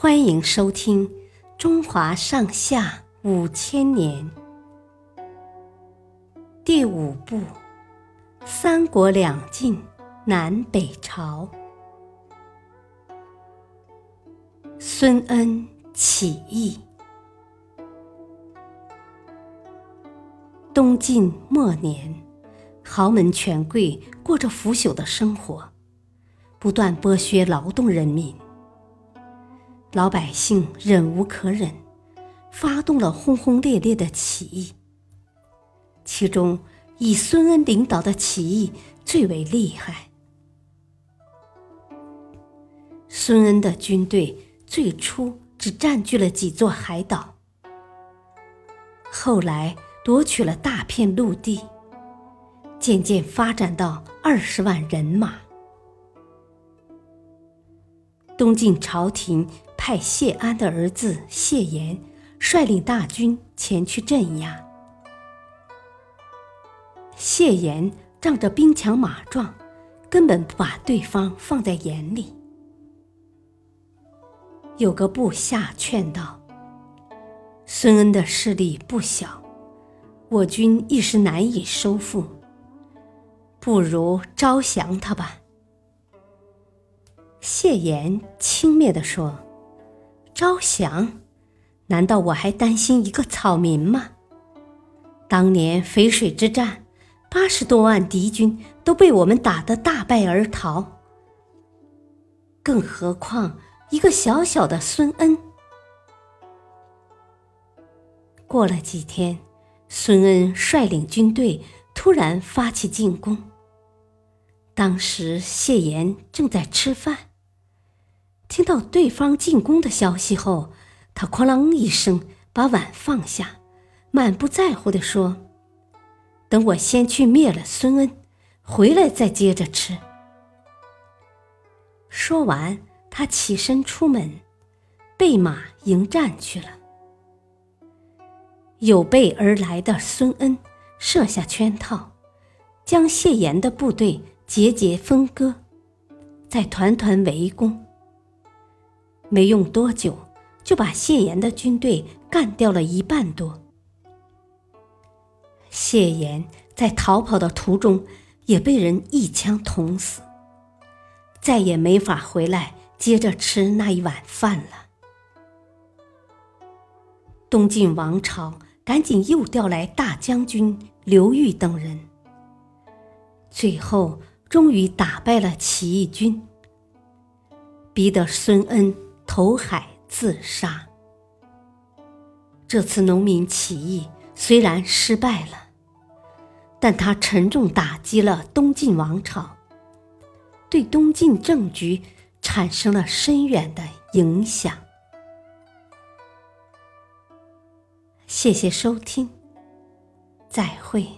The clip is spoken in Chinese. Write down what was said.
欢迎收听《中华上下五千年》第五部《三国两晋南北朝》。孙恩起义。东晋末年，豪门权贵过着腐朽的生活，不断剥削劳动人民。老百姓忍无可忍，发动了轰轰烈烈的起义。其中，以孙恩领导的起义最为厉害。孙恩的军队最初只占据了几座海岛，后来夺取了大片陆地，渐渐发展到二十万人马。东晋朝廷。派谢安的儿子谢岩率领大军前去镇压。谢岩仗着兵强马壮，根本不把对方放在眼里。有个部下劝道：“孙恩的势力不小，我军一时难以收复，不如招降他吧。”谢岩轻蔑地说。招降？难道我还担心一个草民吗？当年淝水之战，八十多万敌军都被我们打得大败而逃，更何况一个小小的孙恩？过了几天，孙恩率领军队突然发起进攻。当时谢岩正在吃饭。听到对方进攻的消息后，他哐啷一声把碗放下，满不在乎地说：“等我先去灭了孙恩，回来再接着吃。”说完，他起身出门，备马迎战去了。有备而来的孙恩设下圈套，将谢岩的部队节节分割，再团团围攻。没用多久，就把谢岩的军队干掉了一半多。谢岩在逃跑的途中也被人一枪捅死，再也没法回来接着吃那一碗饭了。东晋王朝赶紧又调来大将军刘裕等人，最后终于打败了起义军，逼得孙恩。投海自杀。这次农民起义虽然失败了，但它沉重打击了东晋王朝，对东晋政局产生了深远的影响。谢谢收听，再会。